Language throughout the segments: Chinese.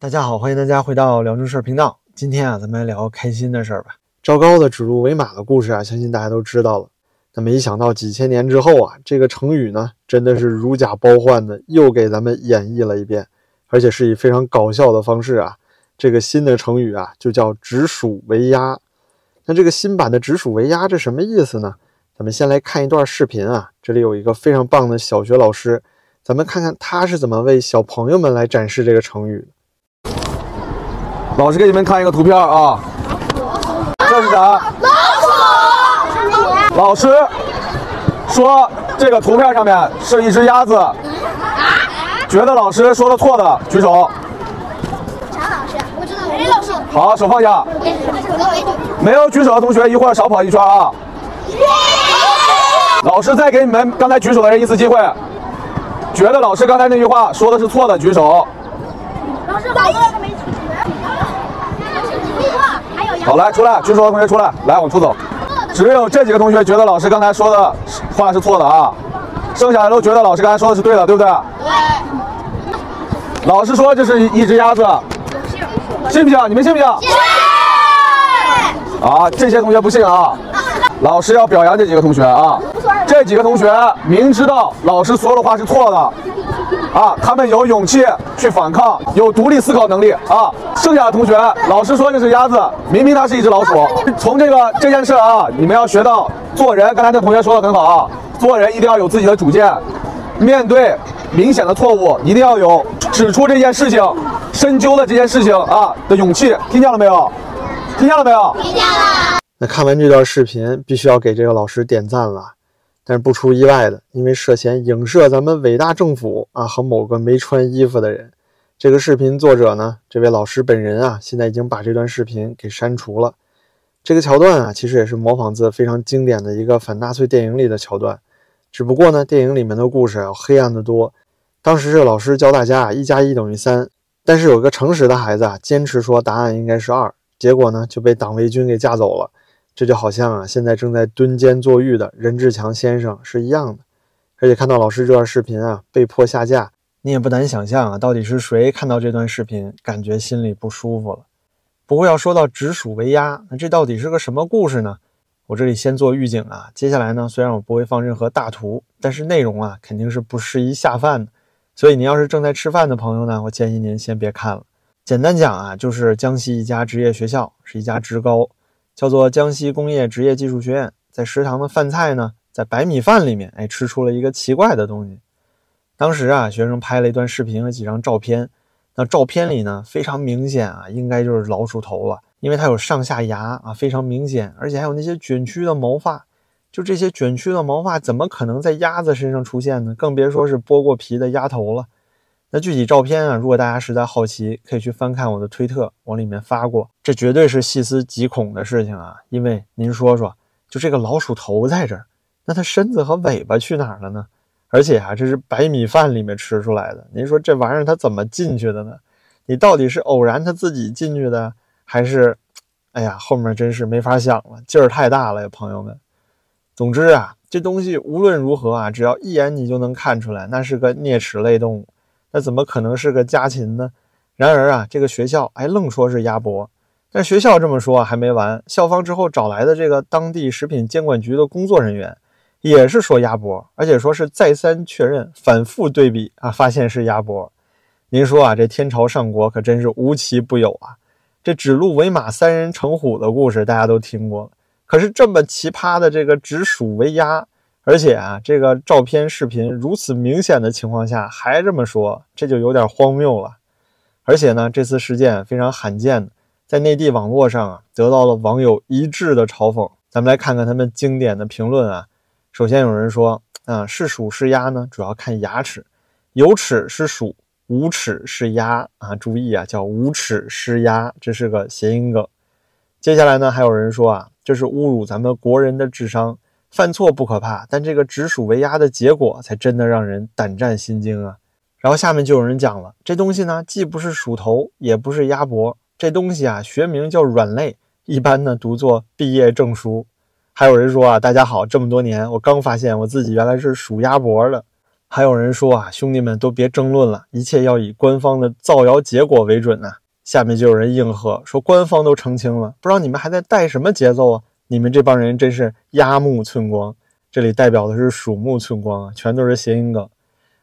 大家好，欢迎大家回到聊正事儿频道。今天啊，咱们来聊开心的事儿吧。赵高的指鹿为马的故事啊，相信大家都知道了。那没想到几千年之后啊，这个成语呢，真的是如假包换的，又给咱们演绎了一遍，而且是以非常搞笑的方式啊。这个新的成语啊，就叫指鼠为鸭。那这个新版的指鼠为鸭，这什么意思呢？咱们先来看一段视频啊，这里有一个非常棒的小学老师，咱们看看他是怎么为小朋友们来展示这个成语的。老师给你们看一个图片啊，这是啥？老鼠。老师说这个图片上面是一只鸭子，觉得老师说的错的举手。啥老师？我知道没老师。好，手放下。没有举手的同学，一会儿少跑一圈啊。老师再给你们刚才举手的人一次机会，觉得老师刚才那句话说的是错的举手。老师，我一个没举。好，来出来，举手的同学出来，来往出走。只有这几个同学觉得老师刚才说的话是错的啊，剩下的都觉得老师刚才说的是对的，对不对？对。老师说这是一只鸭子，信不信？你们信不信？信。啊，这些同学不信啊。老师要表扬这几个同学啊，这几个同学明知道老师说的话是错的，啊，他们有勇气去反抗，有独立思考能力啊。剩下的同学，老师说这是鸭子，明明它是一只老鼠。从这个这件事啊，你们要学到做人。刚才那同学说的很好啊，做人一定要有自己的主见，面对明显的错误，一定要有指出这件事情、深究的这件事情啊的勇气。听见了没有？听见了没有？听见了。那看完这段视频，必须要给这个老师点赞了。但是不出意外的，因为涉嫌影射咱们伟大政府啊和某个没穿衣服的人，这个视频作者呢，这位老师本人啊，现在已经把这段视频给删除了。这个桥段啊，其实也是模仿自非常经典的一个反纳粹电影里的桥段，只不过呢，电影里面的故事要黑暗的多。当时这老师教大家啊，一加一等于三，但是有个诚实的孩子啊，坚持说答案应该是二，结果呢，就被党卫军给架走了。这就好像啊，现在正在蹲监坐狱的任志强先生是一样的。而且看到老师这段视频啊，被迫下架，你也不难想象啊，到底是谁看到这段视频，感觉心里不舒服了。不过要说到指鼠为鸭，那这到底是个什么故事呢？我这里先做预警啊，接下来呢，虽然我不会放任何大图，但是内容啊，肯定是不适宜下饭的。所以您要是正在吃饭的朋友呢，我建议您先别看了。简单讲啊，就是江西一家职业学校，是一家职高。叫做江西工业职业技术学院，在食堂的饭菜呢，在白米饭里面，哎，吃出了一个奇怪的东西。当时啊，学生拍了一段视频和几张照片，那照片里呢，非常明显啊，应该就是老鼠头了，因为它有上下牙啊，非常明显，而且还有那些卷曲的毛发。就这些卷曲的毛发，怎么可能在鸭子身上出现呢？更别说是剥过皮的鸭头了。那具体照片啊，如果大家实在好奇，可以去翻看我的推特，往里面发过。这绝对是细思极恐的事情啊！因为您说说，就这个老鼠头在这儿，那它身子和尾巴去哪儿了呢？而且啊，这是白米饭里面吃出来的，您说这玩意儿它怎么进去的呢？你到底是偶然它自己进去的，还是……哎呀，后面真是没法想了，劲儿太大了呀，朋友们。总之啊，这东西无论如何啊，只要一眼你就能看出来，那是个啮齿类动物。那怎么可能是个家禽呢？然而啊，这个学校还愣说是鸭脖。但学校这么说还没完，校方之后找来的这个当地食品监管局的工作人员，也是说鸭脖，而且说是再三确认、反复对比啊，发现是鸭脖。您说啊，这天朝上国可真是无奇不有啊！这指鹿为马、三人成虎的故事大家都听过了，可是这么奇葩的这个指鼠为鸭。而且啊，这个照片、视频如此明显的情况下还这么说，这就有点荒谬了。而且呢，这次事件非常罕见，在内地网络上啊，得到了网友一致的嘲讽。咱们来看看他们经典的评论啊。首先有人说啊，是鼠是鸭呢，主要看牙齿，有齿是鼠，无齿是鸭啊。注意啊，叫无齿是鸭，这是个谐音梗。接下来呢，还有人说啊，这是侮辱咱们国人的智商。犯错不可怕，但这个指鼠为鸭的结果才真的让人胆战心惊啊！然后下面就有人讲了，这东西呢，既不是鼠头，也不是鸭脖，这东西啊，学名叫软肋，一般呢读作毕业证书。还有人说啊，大家好，这么多年我刚发现我自己原来是属鸭脖的。还有人说啊，兄弟们都别争论了，一切要以官方的造谣结果为准呐。下面就有人应和说，官方都澄清了，不知道你们还在带什么节奏啊？你们这帮人真是鸦木寸光。这里代表的是鼠目寸光啊，全都是谐音梗。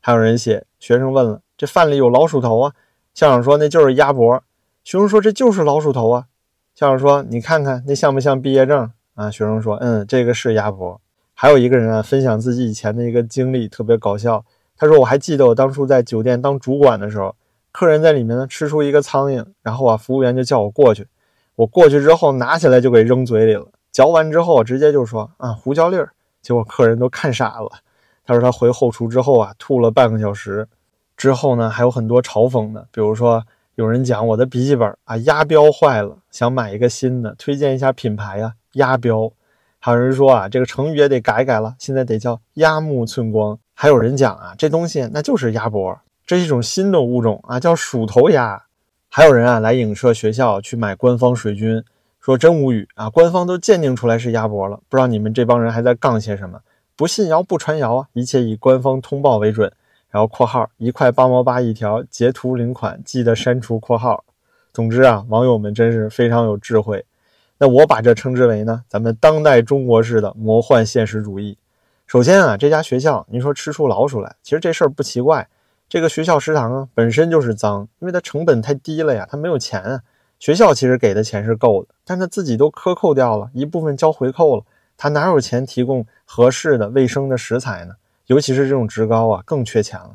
还有人写，学生问了，这饭里有老鼠头啊？校长说那就是鸭脖。学生说这就是老鼠头啊。校长说你看看那像不像毕业证啊？学生说嗯，这个是鸭脖。还有一个人啊，分享自己以前的一个经历，特别搞笑。他说：“我还记得我当初在酒店当主管的时候，客人在里面呢吃出一个苍蝇，然后啊，服务员就叫我过去。我过去之后拿起来就给扔嘴里了，嚼完之后直接就说啊胡椒粒儿。结果客人都看傻了。他说他回后厨之后啊，吐了半个小时。之后呢，还有很多嘲讽的，比如说有人讲我的笔记本啊压标坏了，想买一个新的，推荐一下品牌啊压标。”还有人说啊，这个成语也得改改了，现在得叫鸦木寸光。还有人讲啊，这东西那就是鸭脖，这是一种新的物种啊，叫鼠头鸭。还有人啊来影射学校去买官方水军，说真无语啊，官方都鉴定出来是鸭脖了，不知道你们这帮人还在杠些什么？不信谣不传谣啊，一切以官方通报为准。然后括号一块八毛八一条，截图领款，记得删除括号。总之啊，网友们真是非常有智慧。那我把这称之为呢，咱们当代中国式的魔幻现实主义。首先啊，这家学校，您说吃出老鼠来，其实这事儿不奇怪。这个学校食堂啊，本身就是脏，因为它成本太低了呀，它没有钱啊。学校其实给的钱是够的，但他自己都克扣掉了一部分交回扣了，他哪有钱提供合适的卫生的食材呢？尤其是这种职高啊，更缺钱了。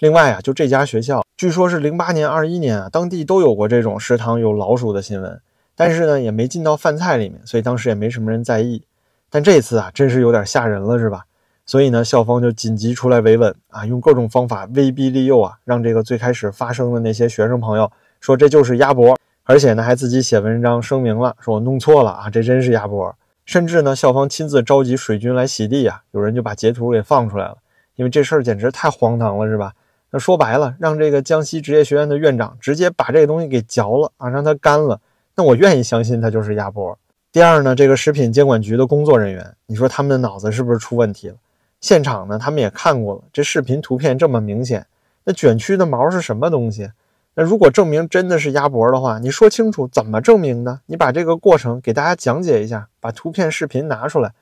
另外啊，就这家学校，据说是零八年、二一年啊，当地都有过这种食堂有老鼠的新闻。但是呢，也没进到饭菜里面，所以当时也没什么人在意。但这次啊，真是有点吓人了，是吧？所以呢，校方就紧急出来维稳啊，用各种方法威逼利诱啊，让这个最开始发生的那些学生朋友说这就是鸭脖，而且呢，还自己写文章声明了，说我弄错了啊，这真是鸭脖。甚至呢，校方亲自召集水军来洗地啊，有人就把截图给放出来了，因为这事儿简直太荒唐了，是吧？那说白了，让这个江西职业学院的院长直接把这个东西给嚼了啊，让它干了。那我愿意相信它就是鸭脖。第二呢，这个食品监管局的工作人员，你说他们的脑子是不是出问题了？现场呢，他们也看过了，这视频图片这么明显，那卷曲的毛是什么东西？那如果证明真的是鸭脖的话，你说清楚怎么证明的？你把这个过程给大家讲解一下，把图片、视频拿出来。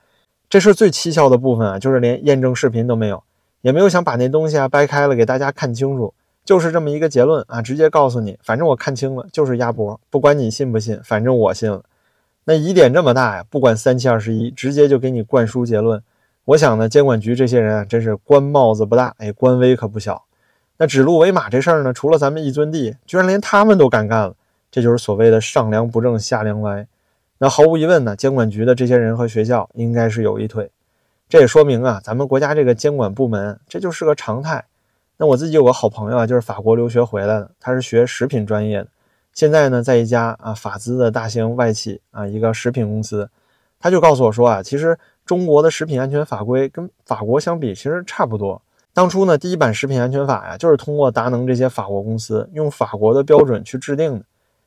这是最蹊跷的部分啊，就是连验证视频都没有，也没有想把那东西啊掰开了给大家看清楚。就是这么一个结论啊，直接告诉你，反正我看清了，就是鸭脖，不管你信不信，反正我信了。那疑点这么大呀，不管三七二十一，直接就给你灌输结论。我想呢，监管局这些人啊，真是官帽子不大，哎，官威可不小。那指鹿为马这事儿呢，除了咱们一尊帝，居然连他们都敢干了，这就是所谓的上梁不正下梁歪。那毫无疑问呢，监管局的这些人和学校应该是有一腿。这也说明啊，咱们国家这个监管部门，这就是个常态。那我自己有个好朋友啊，就是法国留学回来的，他是学食品专业的，现在呢在一家啊法资的大型外企啊一个食品公司，他就告诉我说啊，其实中国的食品安全法规跟法国相比其实差不多。当初呢第一版食品安全法呀，就是通过达能这些法国公司用法国的标准去制定的，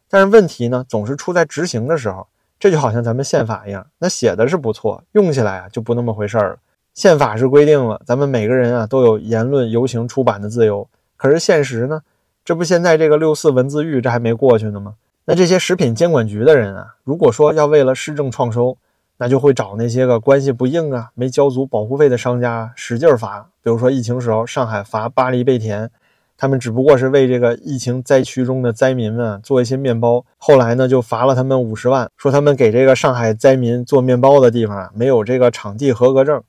但是问题呢总是出在执行的时候，这就好像咱们宪法一样，那写的是不错，用起来啊就不那么回事儿了。宪法是规定了，咱们每个人啊都有言论、游行、出版的自由。可是现实呢？这不现在这个六四文字狱这还没过去呢吗？那这些食品监管局的人啊，如果说要为了市政创收，那就会找那些个关系不硬啊、没交足保护费的商家使劲罚。比如说疫情时候，上海罚巴黎贝甜，他们只不过是为这个疫情灾区中的灾民们做一些面包，后来呢就罚了他们五十万，说他们给这个上海灾民做面包的地方啊没有这个场地合格证。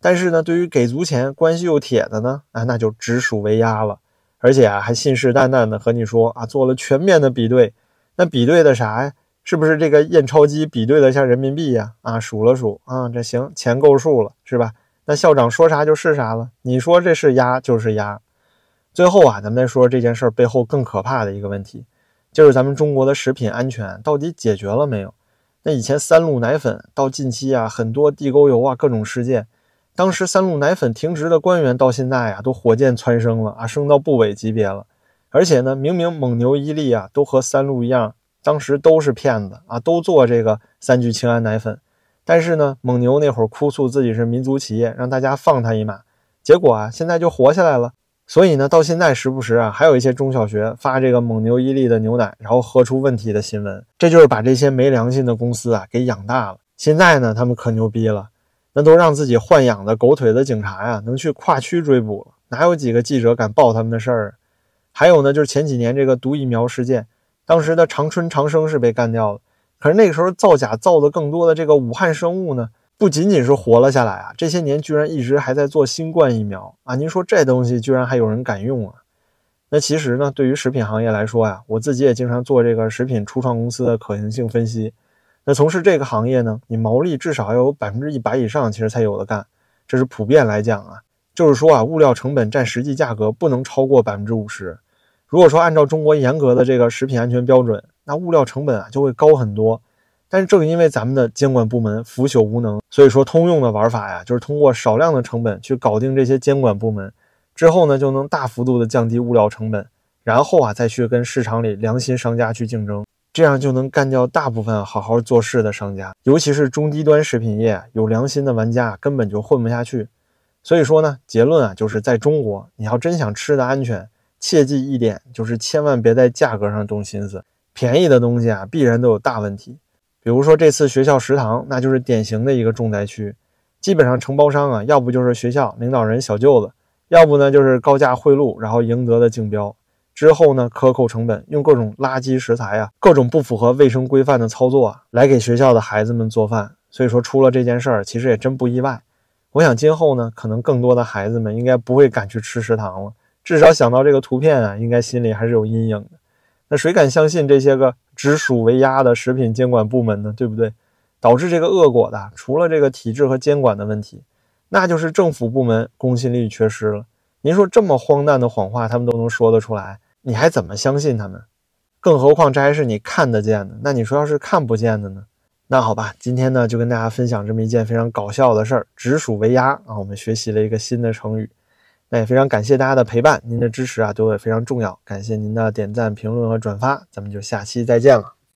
但是呢，对于给足钱、关系又铁的呢，啊，那就直属为压了，而且啊，还信誓旦旦的和你说啊，做了全面的比对，那比对的啥呀？是不是这个验钞机比对的像人民币呀？啊，数了数啊，这行，钱够数了，是吧？那校长说啥就是啥了，你说这是压就是压。最后啊，咱们再说这件事背后更可怕的一个问题，就是咱们中国的食品安全到底解决了没有？那以前三鹿奶粉到近期啊，很多地沟油啊，各种事件。当时三鹿奶粉停职的官员到现在啊，都火箭蹿升了啊，升到部委级别了。而且呢，明明蒙牛、伊利啊，都和三鹿一样，当时都是骗子啊，都做这个三聚氰胺奶粉。但是呢，蒙牛那会儿哭诉自己是民族企业，让大家放他一马。结果啊，现在就活下来了。所以呢，到现在时不时啊，还有一些中小学发这个蒙牛伊利的牛奶，然后喝出问题的新闻。这就是把这些没良心的公司啊给养大了。现在呢，他们可牛逼了，那都让自己豢养的狗腿子警察呀，能去跨区追捕了。哪有几个记者敢报他们的事儿？还有呢，就是前几年这个毒疫苗事件，当时的长春长生是被干掉了，可是那个时候造假造的更多的这个武汉生物呢？不仅仅是活了下来啊，这些年居然一直还在做新冠疫苗啊！您说这东西居然还有人敢用啊？那其实呢，对于食品行业来说呀，我自己也经常做这个食品初创公司的可行性分析。那从事这个行业呢，你毛利至少要有百分之一百以上，其实才有的干。这是普遍来讲啊，就是说啊，物料成本占实际价格不能超过百分之五十。如果说按照中国严格的这个食品安全标准，那物料成本啊就会高很多。但是正因为咱们的监管部门腐朽无能，所以说通用的玩法呀，就是通过少量的成本去搞定这些监管部门，之后呢就能大幅度的降低物料成本，然后啊再去跟市场里良心商家去竞争，这样就能干掉大部分好好做事的商家，尤其是中低端食品业有良心的玩家根本就混不下去。所以说呢，结论啊就是在中国，你要真想吃的安全，切记一点就是千万别在价格上动心思，便宜的东西啊必然都有大问题。比如说这次学校食堂，那就是典型的一个重灾区。基本上承包商啊，要不就是学校领导人小舅子，要不呢就是高价贿赂，然后赢得的竞标。之后呢，克扣成本，用各种垃圾食材啊，各种不符合卫生规范的操作啊，来给学校的孩子们做饭。所以说出了这件事儿，其实也真不意外。我想今后呢，可能更多的孩子们应该不会敢去吃食堂了。至少想到这个图片啊，应该心里还是有阴影的。那谁敢相信这些个？直属为压的食品监管部门呢，对不对？导致这个恶果的，除了这个体制和监管的问题，那就是政府部门公信力缺失了。您说这么荒诞的谎话，他们都能说得出来，你还怎么相信他们？更何况这还是你看得见的，那你说要是看不见的呢？那好吧，今天呢就跟大家分享这么一件非常搞笑的事儿——直属为压啊！我们学习了一个新的成语。那也非常感谢大家的陪伴，您的支持啊对我也非常重要。感谢您的点赞、评论和转发，咱们就下期再见了。